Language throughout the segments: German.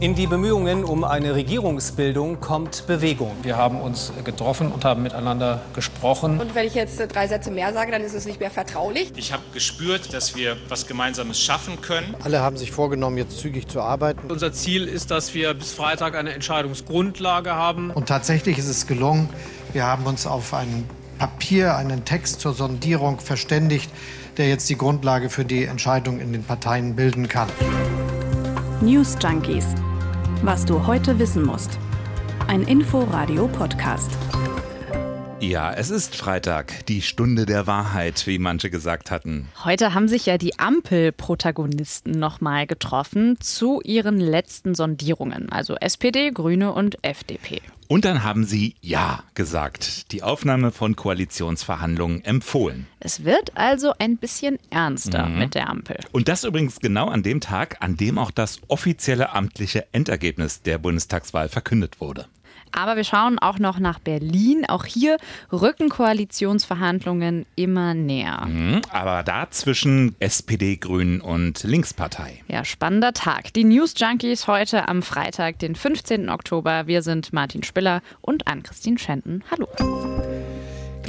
In die Bemühungen um eine Regierungsbildung kommt Bewegung. Wir haben uns getroffen und haben miteinander gesprochen. Und wenn ich jetzt drei Sätze mehr sage, dann ist es nicht mehr vertraulich. Ich habe gespürt, dass wir was Gemeinsames schaffen können. Alle haben sich vorgenommen, jetzt zügig zu arbeiten. Unser Ziel ist, dass wir bis Freitag eine Entscheidungsgrundlage haben. Und tatsächlich ist es gelungen. Wir haben uns auf ein Papier, einen Text zur Sondierung verständigt, der jetzt die Grundlage für die Entscheidung in den Parteien bilden kann. News Junkies. Was du heute wissen musst. Ein Info-Radio-Podcast. Ja, es ist Freitag, die Stunde der Wahrheit, wie manche gesagt hatten. Heute haben sich ja die Ampel-Protagonisten nochmal getroffen zu ihren letzten Sondierungen, also SPD, Grüne und FDP. Und dann haben sie Ja gesagt, die Aufnahme von Koalitionsverhandlungen empfohlen. Es wird also ein bisschen ernster mhm. mit der Ampel. Und das übrigens genau an dem Tag, an dem auch das offizielle amtliche Endergebnis der Bundestagswahl verkündet wurde. Aber wir schauen auch noch nach Berlin. Auch hier rücken Koalitionsverhandlungen immer näher. Mhm, aber da zwischen SPD, Grünen und Linkspartei. Ja, spannender Tag. Die News Junkies heute am Freitag, den 15. Oktober. Wir sind Martin Spiller und Ann-Christine Schenten. Hallo.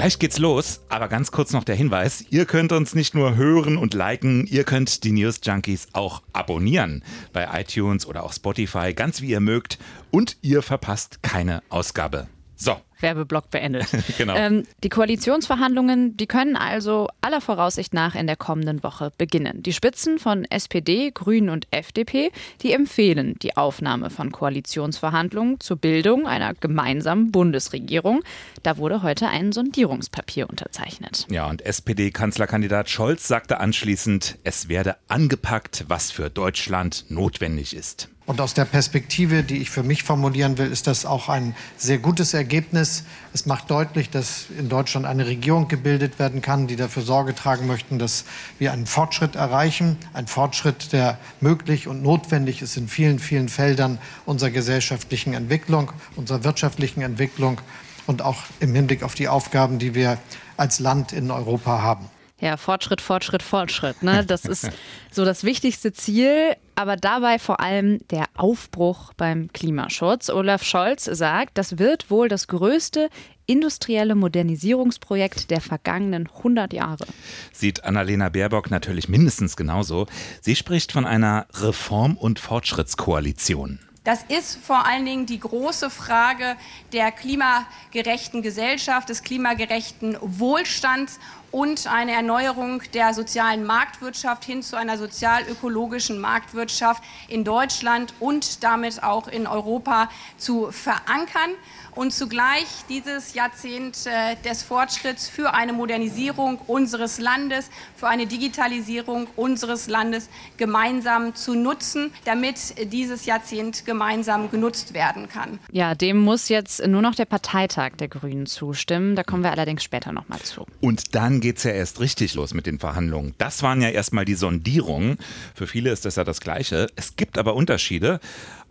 Gleich geht's los, aber ganz kurz noch der Hinweis, ihr könnt uns nicht nur hören und liken, ihr könnt die News Junkies auch abonnieren bei iTunes oder auch Spotify, ganz wie ihr mögt und ihr verpasst keine Ausgabe. So, Werbeblock beendet. genau. Ähm, die Koalitionsverhandlungen, die können also aller Voraussicht nach in der kommenden Woche beginnen. Die Spitzen von SPD, Grünen und FDP, die empfehlen die Aufnahme von Koalitionsverhandlungen zur Bildung einer gemeinsamen Bundesregierung. Da wurde heute ein Sondierungspapier unterzeichnet. Ja, und SPD-Kanzlerkandidat Scholz sagte anschließend, es werde angepackt, was für Deutschland notwendig ist. Und aus der Perspektive, die ich für mich formulieren will, ist das auch ein sehr gutes Ergebnis. Es macht deutlich, dass in Deutschland eine Regierung gebildet werden kann, die dafür Sorge tragen möchten, dass wir einen Fortschritt erreichen. Ein Fortschritt, der möglich und notwendig ist in vielen, vielen Feldern unserer gesellschaftlichen Entwicklung, unserer wirtschaftlichen Entwicklung und auch im Hinblick auf die Aufgaben, die wir als Land in Europa haben. Ja, Fortschritt, Fortschritt, Fortschritt. Ne? Das ist so das wichtigste Ziel, aber dabei vor allem der Aufbruch beim Klimaschutz. Olaf Scholz sagt, das wird wohl das größte industrielle Modernisierungsprojekt der vergangenen 100 Jahre. Sieht Annalena Baerbock natürlich mindestens genauso. Sie spricht von einer Reform- und Fortschrittskoalition. Das ist vor allen Dingen die große Frage der klimagerechten Gesellschaft, des klimagerechten Wohlstands und eine Erneuerung der sozialen Marktwirtschaft hin zu einer sozial-ökologischen Marktwirtschaft in Deutschland und damit auch in Europa zu verankern und zugleich dieses Jahrzehnt äh, des Fortschritts für eine Modernisierung unseres Landes, für eine Digitalisierung unseres Landes gemeinsam zu nutzen, damit dieses Jahrzehnt gemeinsam genutzt werden kann. Ja, dem muss jetzt nur noch der Parteitag der Grünen zustimmen. Da kommen wir allerdings später noch mal zu. Und dann geht es ja erst richtig los mit den Verhandlungen. Das waren ja erstmal die Sondierungen. Für viele ist das ja das Gleiche. Es gibt aber Unterschiede.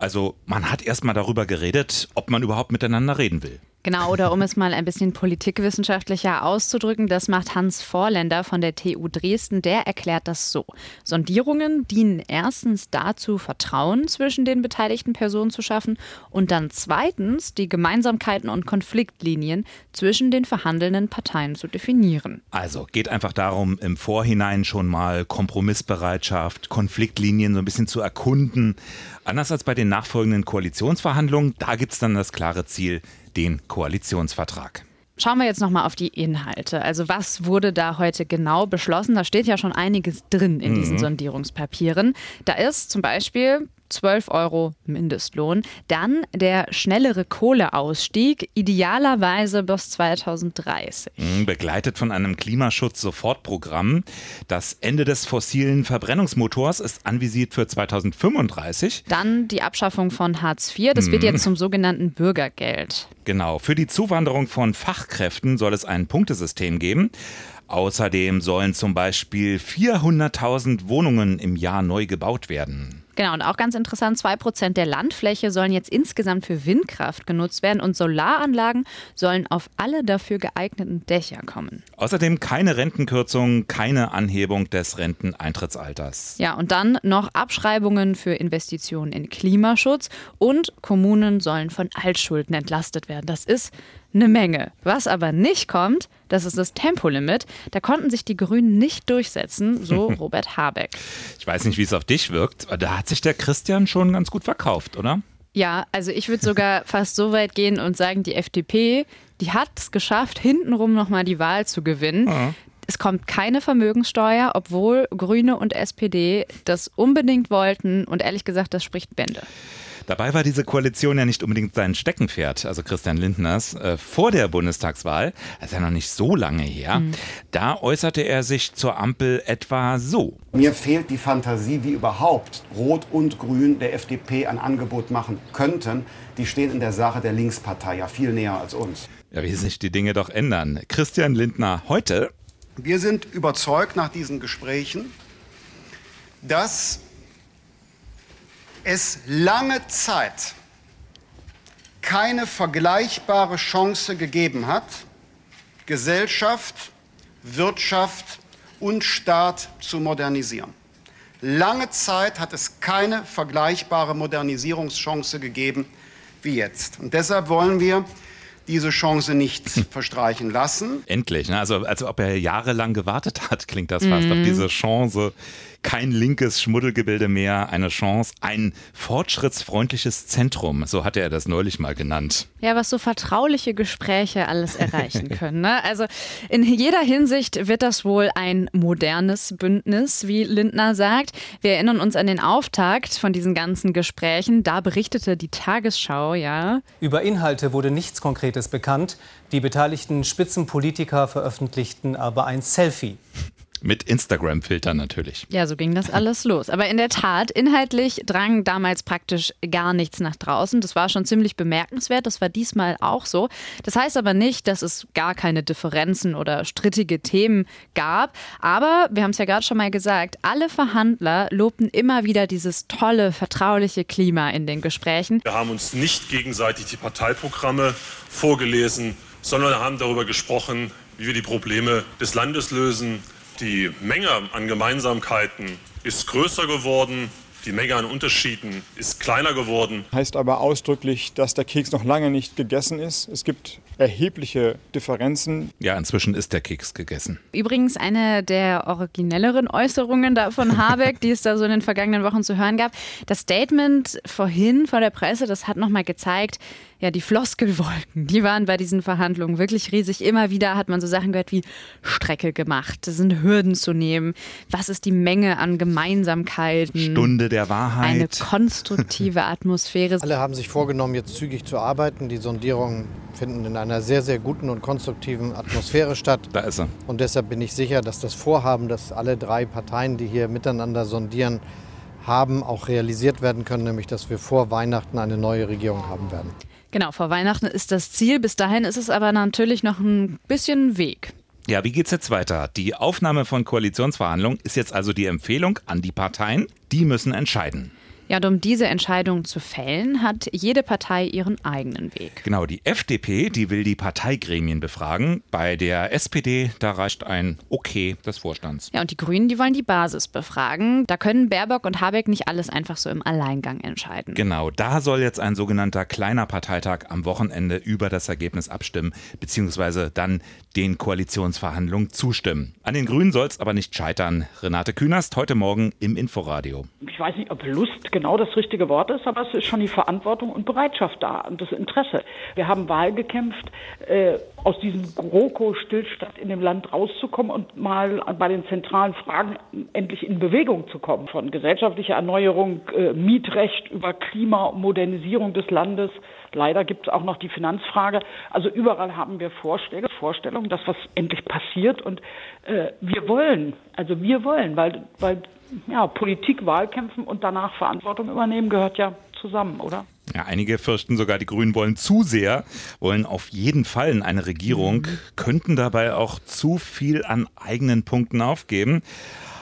Also man hat erstmal darüber geredet, ob man überhaupt miteinander reden will. Genau, oder um es mal ein bisschen politikwissenschaftlicher auszudrücken, das macht Hans Vorländer von der TU Dresden. Der erklärt das so. Sondierungen dienen erstens dazu, Vertrauen zwischen den beteiligten Personen zu schaffen und dann zweitens die Gemeinsamkeiten und Konfliktlinien zwischen den verhandelnden Parteien zu definieren. Also geht einfach darum, im Vorhinein schon mal Kompromissbereitschaft, Konfliktlinien so ein bisschen zu erkunden. Anders als bei den nachfolgenden Koalitionsverhandlungen, da gibt es dann das klare Ziel, den Koalitionsvertrag. Schauen wir jetzt nochmal auf die Inhalte. Also was wurde da heute genau beschlossen? Da steht ja schon einiges drin in diesen mhm. Sondierungspapieren. Da ist zum Beispiel 12 Euro Mindestlohn. Dann der schnellere Kohleausstieg, idealerweise bis 2030. Mhm, begleitet von einem Klimaschutz-Sofortprogramm. Das Ende des fossilen Verbrennungsmotors ist anvisiert für 2035. Dann die Abschaffung von Hartz IV. Das wird mhm. jetzt zum sogenannten Bürgergeld. Genau. Für die Zuwanderung von Fachkräften soll es ein Punktesystem geben. Außerdem sollen zum Beispiel 400.000 Wohnungen im Jahr neu gebaut werden. Genau, und auch ganz interessant, zwei Prozent der Landfläche sollen jetzt insgesamt für Windkraft genutzt werden und Solaranlagen sollen auf alle dafür geeigneten Dächer kommen. Außerdem keine Rentenkürzung, keine Anhebung des Renteneintrittsalters. Ja, und dann noch Abschreibungen für Investitionen in Klimaschutz und Kommunen sollen von Altschulden entlastet werden. Das ist eine Menge. Was aber nicht kommt, das ist das Tempolimit. Da konnten sich die Grünen nicht durchsetzen, so Robert Habeck. Ich weiß nicht, wie es auf dich wirkt. Da hat sich der Christian schon ganz gut verkauft, oder? Ja, also ich würde sogar fast so weit gehen und sagen, die FDP, die hat es geschafft, hintenrum nochmal die Wahl zu gewinnen. Mhm. Es kommt keine Vermögenssteuer, obwohl Grüne und SPD das unbedingt wollten. Und ehrlich gesagt, das spricht Bände. Dabei war diese Koalition ja nicht unbedingt sein Steckenpferd, also Christian Lindners. Äh, vor der Bundestagswahl, das ist ja noch nicht so lange her, mhm. da äußerte er sich zur Ampel etwa so. Mir fehlt die Fantasie, wie überhaupt Rot und Grün der FDP ein Angebot machen könnten. Die stehen in der Sache der Linkspartei ja viel näher als uns. Ja, wie sich die Dinge doch ändern. Christian Lindner heute. Wir sind überzeugt nach diesen Gesprächen, dass es lange Zeit keine vergleichbare Chance gegeben hat, Gesellschaft, Wirtschaft und Staat zu modernisieren. Lange Zeit hat es keine vergleichbare Modernisierungschance gegeben wie jetzt. Und deshalb wollen wir diese Chance nicht verstreichen lassen. Endlich, ne? also als ob er jahrelang gewartet hat, klingt das fast mhm. auf diese Chance kein linkes Schmuddelgebilde mehr, eine Chance, ein fortschrittsfreundliches Zentrum, so hatte er das neulich mal genannt. Ja, was so vertrauliche Gespräche alles erreichen können. Ne? Also in jeder Hinsicht wird das wohl ein modernes Bündnis, wie Lindner sagt. Wir erinnern uns an den Auftakt von diesen ganzen Gesprächen. Da berichtete die Tagesschau, ja. Über Inhalte wurde nichts Konkretes bekannt. Die beteiligten Spitzenpolitiker veröffentlichten aber ein Selfie. Mit Instagram-Filtern natürlich. Ja, so ging das alles los. Aber in der Tat, inhaltlich drang damals praktisch gar nichts nach draußen. Das war schon ziemlich bemerkenswert. Das war diesmal auch so. Das heißt aber nicht, dass es gar keine Differenzen oder strittige Themen gab. Aber wir haben es ja gerade schon mal gesagt, alle Verhandler lobten immer wieder dieses tolle, vertrauliche Klima in den Gesprächen. Wir haben uns nicht gegenseitig die Parteiprogramme vorgelesen, sondern haben darüber gesprochen, wie wir die Probleme des Landes lösen, die Menge an Gemeinsamkeiten ist größer geworden. Die Menge an Unterschieden ist kleiner geworden. Heißt aber ausdrücklich, dass der Keks noch lange nicht gegessen ist. Es gibt erhebliche Differenzen. Ja, inzwischen ist der Keks gegessen. Übrigens eine der originelleren Äußerungen da von Habeck, die es da so in den vergangenen Wochen zu hören gab. Das Statement vorhin vor der Presse, das hat nochmal gezeigt, ja, die Floskelwolken, die waren bei diesen Verhandlungen wirklich riesig. Immer wieder hat man so Sachen gehört wie Strecke gemacht, das sind Hürden zu nehmen. Was ist die Menge an Gemeinsamkeiten? Stunde der Wahrheit. Eine konstruktive Atmosphäre. Alle haben sich vorgenommen, jetzt zügig zu arbeiten. Die Sondierungen finden in einer sehr, sehr guten und konstruktiven Atmosphäre statt. Da ist er. Und deshalb bin ich sicher, dass das Vorhaben, dass alle drei Parteien, die hier miteinander sondieren, haben, auch realisiert werden können, nämlich dass wir vor Weihnachten eine neue Regierung haben werden. Genau, vor Weihnachten ist das Ziel. Bis dahin ist es aber natürlich noch ein bisschen Weg. Ja, wie geht's jetzt weiter? Die Aufnahme von Koalitionsverhandlungen ist jetzt also die Empfehlung an die Parteien. Die müssen entscheiden. Ja, und um diese Entscheidung zu fällen, hat jede Partei ihren eigenen Weg. Genau, die FDP, die will die Parteigremien befragen. Bei der SPD, da reicht ein Okay des Vorstands. Ja, und die Grünen, die wollen die Basis befragen. Da können Baerbock und Habeck nicht alles einfach so im Alleingang entscheiden. Genau, da soll jetzt ein sogenannter kleiner Parteitag am Wochenende über das Ergebnis abstimmen, beziehungsweise dann den Koalitionsverhandlungen zustimmen. An den Grünen soll es aber nicht scheitern. Renate Künast heute Morgen im Inforadio. Ich weiß nicht, ob Lust genau genau das richtige Wort ist, aber es ist schon die Verantwortung und Bereitschaft da und das Interesse. Wir haben Wahl gekämpft, äh, aus diesem GroKo-Stillstand in dem Land rauszukommen und mal bei den zentralen Fragen endlich in Bewegung zu kommen. Von gesellschaftlicher Erneuerung, äh, Mietrecht über Klima, Modernisierung des Landes. Leider gibt es auch noch die Finanzfrage. Also überall haben wir Vorschläge, Vorstellungen, dass was endlich passiert und äh, wir wollen, also wir wollen, weil, weil ja, Politik, Wahlkämpfen und danach Verantwortung übernehmen gehört ja zusammen, oder? Ja, einige fürchten sogar, die Grünen wollen zu sehr, wollen auf jeden Fall in eine Regierung, mhm. könnten dabei auch zu viel an eigenen Punkten aufgeben.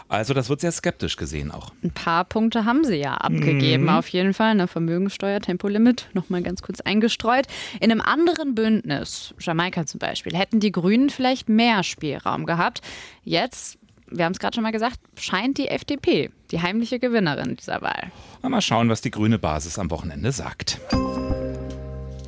Also das wird sehr skeptisch gesehen auch. Ein paar Punkte haben sie ja abgegeben, mhm. auf jeden Fall. Eine Vermögensteuer, Tempolimit, nochmal ganz kurz eingestreut. In einem anderen Bündnis, Jamaika zum Beispiel, hätten die Grünen vielleicht mehr Spielraum gehabt. Jetzt wir haben es gerade schon mal gesagt, scheint die FDP die heimliche Gewinnerin dieser Wahl. Mal schauen, was die grüne Basis am Wochenende sagt.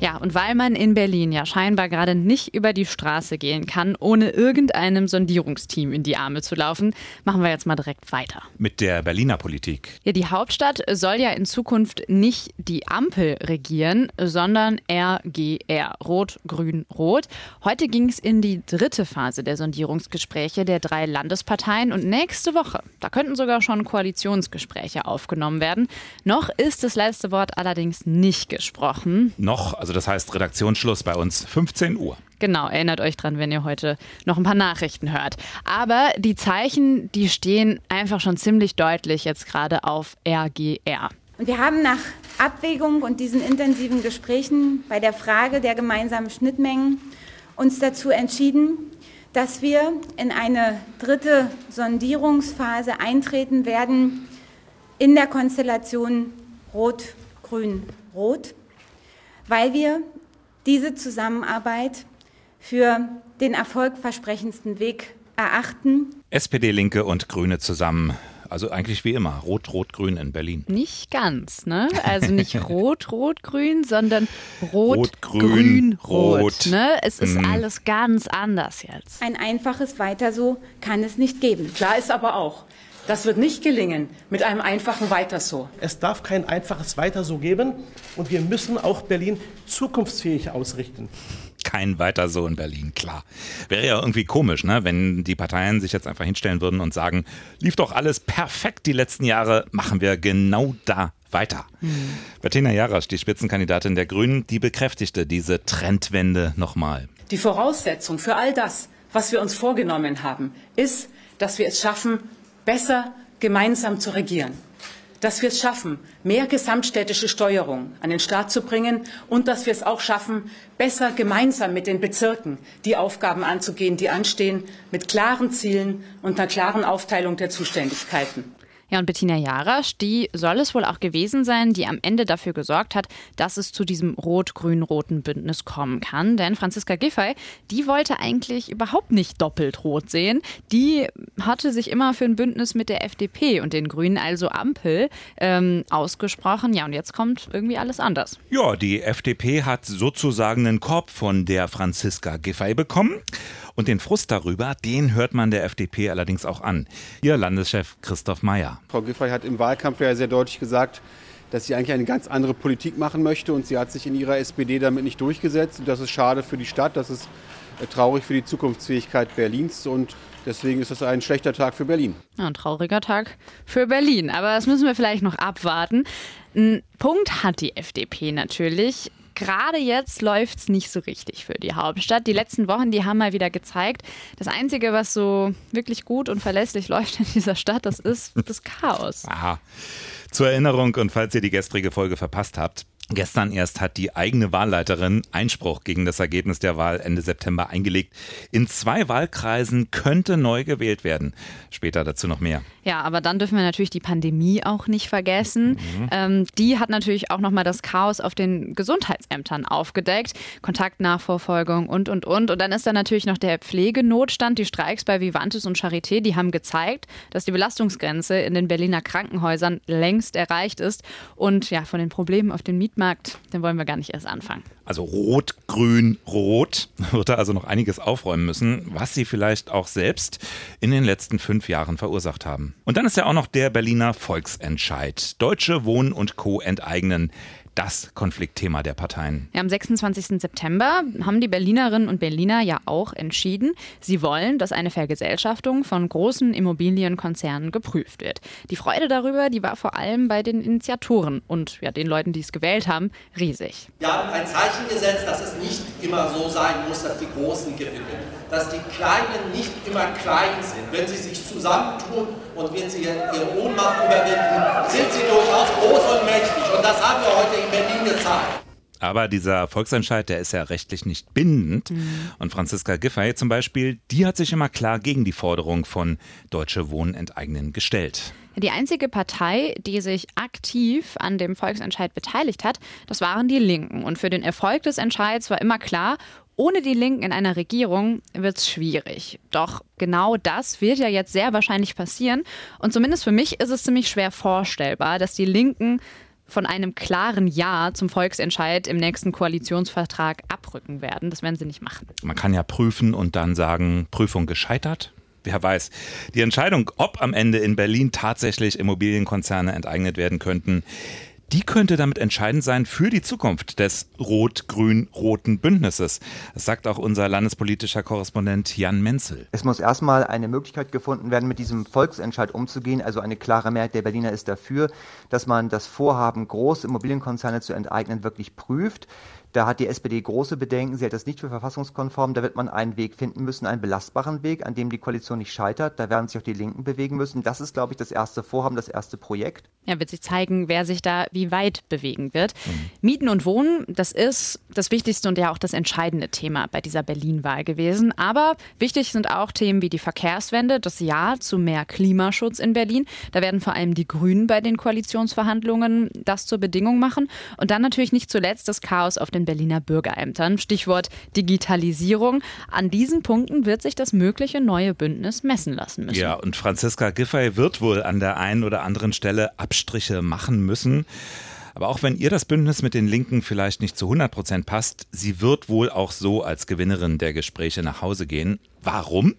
Ja, und weil man in Berlin ja scheinbar gerade nicht über die Straße gehen kann, ohne irgendeinem Sondierungsteam in die Arme zu laufen, machen wir jetzt mal direkt weiter. Mit der Berliner Politik. Ja, die Hauptstadt soll ja in Zukunft nicht die Ampel regieren, sondern RGR, Rot, Grün, Rot. Heute ging es in die dritte Phase der Sondierungsgespräche der drei Landesparteien und nächste Woche, da könnten sogar schon Koalitionsgespräche aufgenommen werden. Noch ist das letzte Wort allerdings nicht gesprochen. Noch, also also das heißt Redaktionsschluss bei uns 15 Uhr. Genau, erinnert euch dran, wenn ihr heute noch ein paar Nachrichten hört. Aber die Zeichen, die stehen einfach schon ziemlich deutlich jetzt gerade auf RGR. Und wir haben nach Abwägung und diesen intensiven Gesprächen bei der Frage der gemeinsamen Schnittmengen uns dazu entschieden, dass wir in eine dritte Sondierungsphase eintreten werden in der Konstellation Rot-Grün-Rot weil wir diese Zusammenarbeit für den erfolgversprechendsten Weg erachten. SPD, Linke und Grüne zusammen. Also eigentlich wie immer, Rot-Rot-Grün in Berlin. Nicht ganz, ne? Also nicht Rot-Rot-Grün, sondern Rot-Grün-Rot. Ne? Es ist mhm. alles ganz anders jetzt. Ein einfaches Weiter so kann es nicht geben. Klar ist aber auch, das wird nicht gelingen mit einem einfachen Weiter so. Es darf kein einfaches Weiter so geben und wir müssen auch Berlin zukunftsfähig ausrichten. Kein weiter so in Berlin, klar. Wäre ja irgendwie komisch, ne? wenn die Parteien sich jetzt einfach hinstellen würden und sagen, lief doch alles perfekt die letzten Jahre, machen wir genau da weiter. Mhm. Bettina Jarasch, die Spitzenkandidatin der Grünen, die bekräftigte diese Trendwende nochmal. Die Voraussetzung für all das, was wir uns vorgenommen haben, ist, dass wir es schaffen, besser gemeinsam zu regieren, dass wir es schaffen, mehr gesamtstädtische Steuerung an den Staat zu bringen und dass wir es auch schaffen, besser gemeinsam mit den Bezirken die Aufgaben anzugehen, die anstehen, mit klaren Zielen und einer klaren Aufteilung der Zuständigkeiten. Ja, und Bettina Jarasch, die soll es wohl auch gewesen sein, die am Ende dafür gesorgt hat, dass es zu diesem rot-grün-roten Bündnis kommen kann. Denn Franziska Giffey, die wollte eigentlich überhaupt nicht doppelt rot sehen. Die hatte sich immer für ein Bündnis mit der FDP und den Grünen, also Ampel, ähm, ausgesprochen. Ja, und jetzt kommt irgendwie alles anders. Ja, die FDP hat sozusagen einen Korb von der Franziska Giffey bekommen. Und den Frust darüber, den hört man der FDP allerdings auch an. Ihr Landeschef Christoph Mayer. Frau Giffey hat im Wahlkampf ja sehr deutlich gesagt, dass sie eigentlich eine ganz andere Politik machen möchte und sie hat sich in ihrer SPD damit nicht durchgesetzt. Und das ist schade für die Stadt, das ist äh, traurig für die Zukunftsfähigkeit Berlins und deswegen ist das ein schlechter Tag für Berlin. Ja, ein trauriger Tag für Berlin, aber das müssen wir vielleicht noch abwarten. Ein Punkt hat die FDP natürlich gerade jetzt läuft es nicht so richtig für die Hauptstadt. Die letzten Wochen, die haben mal wieder gezeigt, das Einzige, was so wirklich gut und verlässlich läuft in dieser Stadt, das ist das Chaos. Aha. Zur Erinnerung und falls ihr die gestrige Folge verpasst habt, Gestern erst hat die eigene Wahlleiterin Einspruch gegen das Ergebnis der Wahl Ende September eingelegt. In zwei Wahlkreisen könnte neu gewählt werden. Später dazu noch mehr. Ja, aber dann dürfen wir natürlich die Pandemie auch nicht vergessen. Mhm. Ähm, die hat natürlich auch nochmal das Chaos auf den Gesundheitsämtern aufgedeckt. Kontaktnachverfolgung und, und, und. Und dann ist da natürlich noch der Pflegenotstand. Die Streiks bei Vivantes und Charité, die haben gezeigt, dass die Belastungsgrenze in den Berliner Krankenhäusern längst erreicht ist. Und ja, von den Problemen auf den Mietmarkt, den wollen wir gar nicht erst anfangen. Also rot, grün, rot wird er also noch einiges aufräumen müssen, was sie vielleicht auch selbst in den letzten fünf Jahren verursacht haben. Und dann ist ja auch noch der Berliner Volksentscheid. Deutsche Wohnen und Co. enteignen das Konfliktthema der Parteien. Ja, am 26. September haben die Berlinerinnen und Berliner ja auch entschieden, sie wollen, dass eine Vergesellschaftung von großen Immobilienkonzernen geprüft wird. Die Freude darüber, die war vor allem bei den Initiatoren und ja, den Leuten, die es gewählt haben, riesig. Wir haben ein Zeichen gesetzt, dass es nicht immer so sein muss, dass die Großen gewinnen, dass die Kleinen nicht immer klein sind. Wenn sie sich zusammentun und wenn sie ihre Ohnmacht überwinden, sind sie durchaus groß und mächtig. Und das haben wir heute in Berlin gezeigt. Aber dieser Volksentscheid, der ist ja rechtlich nicht bindend. Mhm. Und Franziska Giffey zum Beispiel, die hat sich immer klar gegen die Forderung von Deutsche Wohnen enteignen gestellt. Die einzige Partei, die sich aktiv an dem Volksentscheid beteiligt hat, das waren die Linken. Und für den Erfolg des Entscheids war immer klar, ohne die Linken in einer Regierung wird es schwierig. Doch genau das wird ja jetzt sehr wahrscheinlich passieren. Und zumindest für mich ist es ziemlich schwer vorstellbar, dass die Linken von einem klaren Ja zum Volksentscheid im nächsten Koalitionsvertrag abrücken werden. Das werden sie nicht machen. Man kann ja prüfen und dann sagen, Prüfung gescheitert. Wer weiß. Die Entscheidung, ob am Ende in Berlin tatsächlich Immobilienkonzerne enteignet werden könnten, die könnte damit entscheidend sein für die Zukunft des rot-grün-roten Bündnisses. Das sagt auch unser landespolitischer Korrespondent Jan Menzel. Es muss erstmal eine Möglichkeit gefunden werden, mit diesem Volksentscheid umzugehen. Also eine klare Mehrheit der Berliner ist dafür, dass man das Vorhaben, große Immobilienkonzerne zu enteignen, wirklich prüft. Da hat die SPD große Bedenken. Sie hält das nicht für verfassungskonform. Da wird man einen Weg finden müssen, einen belastbaren Weg, an dem die Koalition nicht scheitert. Da werden sich auch die Linken bewegen müssen. Das ist, glaube ich, das erste Vorhaben, das erste Projekt. Ja, wird sich zeigen, wer sich da wie weit bewegen wird. Mhm. Mieten und Wohnen, das ist das wichtigste und ja auch das entscheidende Thema bei dieser Berlin-Wahl gewesen. Aber wichtig sind auch Themen wie die Verkehrswende, das Ja zu mehr Klimaschutz in Berlin. Da werden vor allem die Grünen bei den Koalitionsverhandlungen das zur Bedingung machen. Und dann natürlich nicht zuletzt das Chaos auf den den Berliner Bürgerämtern. Stichwort Digitalisierung. An diesen Punkten wird sich das mögliche neue Bündnis messen lassen müssen. Ja, und Franziska Giffey wird wohl an der einen oder anderen Stelle Abstriche machen müssen. Aber auch wenn ihr das Bündnis mit den Linken vielleicht nicht zu 100 Prozent passt, sie wird wohl auch so als Gewinnerin der Gespräche nach Hause gehen. Warum?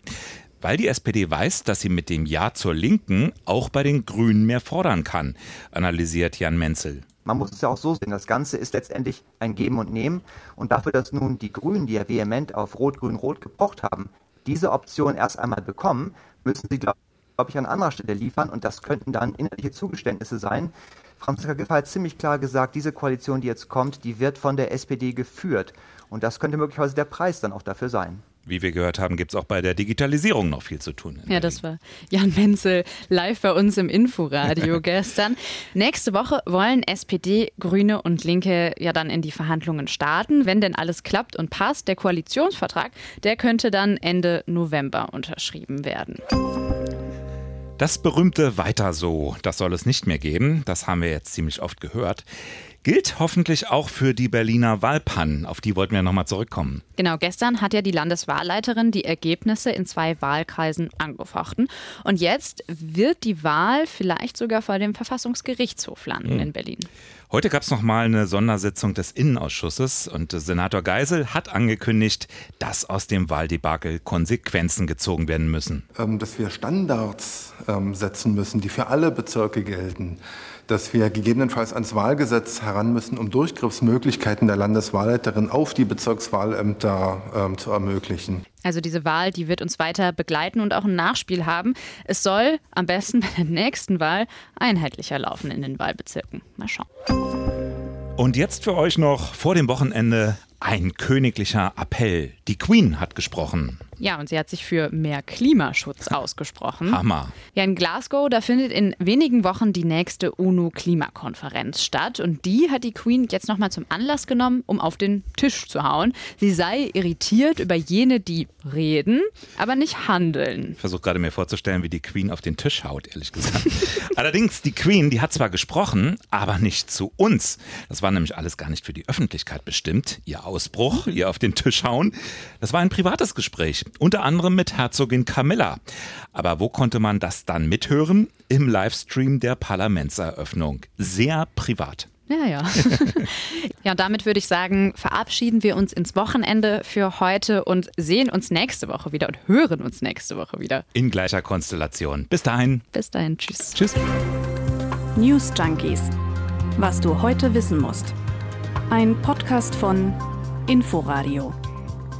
Weil die SPD weiß, dass sie mit dem Ja zur Linken auch bei den Grünen mehr fordern kann, analysiert Jan Menzel. Man muss es ja auch so sehen. Das Ganze ist letztendlich ein Geben und Nehmen. Und dafür, dass nun die Grünen, die ja vehement auf Rot, Grün, Rot gepocht haben, diese Option erst einmal bekommen, müssen sie, glaube glaub ich, an anderer Stelle liefern. Und das könnten dann innerliche Zugeständnisse sein. Franziska Giffey hat ziemlich klar gesagt, diese Koalition, die jetzt kommt, die wird von der SPD geführt. Und das könnte möglicherweise der Preis dann auch dafür sein. Wie wir gehört haben, gibt es auch bei der Digitalisierung noch viel zu tun. Ja, das war Jan Menzel live bei uns im Inforadio gestern. Nächste Woche wollen SPD, Grüne und Linke ja dann in die Verhandlungen starten. Wenn denn alles klappt und passt, der Koalitionsvertrag, der könnte dann Ende November unterschrieben werden. Das berühmte Weiter so, das soll es nicht mehr geben. Das haben wir jetzt ziemlich oft gehört. Gilt hoffentlich auch für die Berliner Wahlpannen. Auf die wollten wir nochmal zurückkommen. Genau, gestern hat ja die Landeswahlleiterin die Ergebnisse in zwei Wahlkreisen angefochten. Und jetzt wird die Wahl vielleicht sogar vor dem Verfassungsgerichtshof landen hm. in Berlin. Heute gab es nochmal eine Sondersitzung des Innenausschusses und Senator Geisel hat angekündigt, dass aus dem Wahldebakel Konsequenzen gezogen werden müssen. Ähm, dass wir Standards ähm, setzen müssen, die für alle Bezirke gelten dass wir gegebenenfalls ans Wahlgesetz heran müssen, um Durchgriffsmöglichkeiten der Landeswahlleiterin auf die Bezirkswahlämter ähm, zu ermöglichen. Also diese Wahl, die wird uns weiter begleiten und auch ein Nachspiel haben. Es soll am besten bei der nächsten Wahl einheitlicher laufen in den Wahlbezirken. Mal schauen. Und jetzt für euch noch vor dem Wochenende ein königlicher Appell. Die Queen hat gesprochen. Ja, und sie hat sich für mehr Klimaschutz ausgesprochen. Hammer. Ja, in Glasgow, da findet in wenigen Wochen die nächste UNO-Klimakonferenz statt. Und die hat die Queen jetzt nochmal zum Anlass genommen, um auf den Tisch zu hauen. Sie sei irritiert über jene, die reden, aber nicht handeln. Ich versuche gerade mir vorzustellen, wie die Queen auf den Tisch haut, ehrlich gesagt. Allerdings, die Queen, die hat zwar gesprochen, aber nicht zu uns. Das war nämlich alles gar nicht für die Öffentlichkeit bestimmt. Ihr Ausbruch, ihr auf den Tisch hauen, das war ein privates Gespräch unter anderem mit Herzogin Camilla. Aber wo konnte man das dann mithören? Im Livestream der Parlamentseröffnung. Sehr privat. Ja, ja. ja, damit würde ich sagen, verabschieden wir uns ins Wochenende für heute und sehen uns nächste Woche wieder und hören uns nächste Woche wieder. In gleicher Konstellation. Bis dahin. Bis dahin. Tschüss. Tschüss. News Junkies. Was du heute wissen musst. Ein Podcast von Inforadio.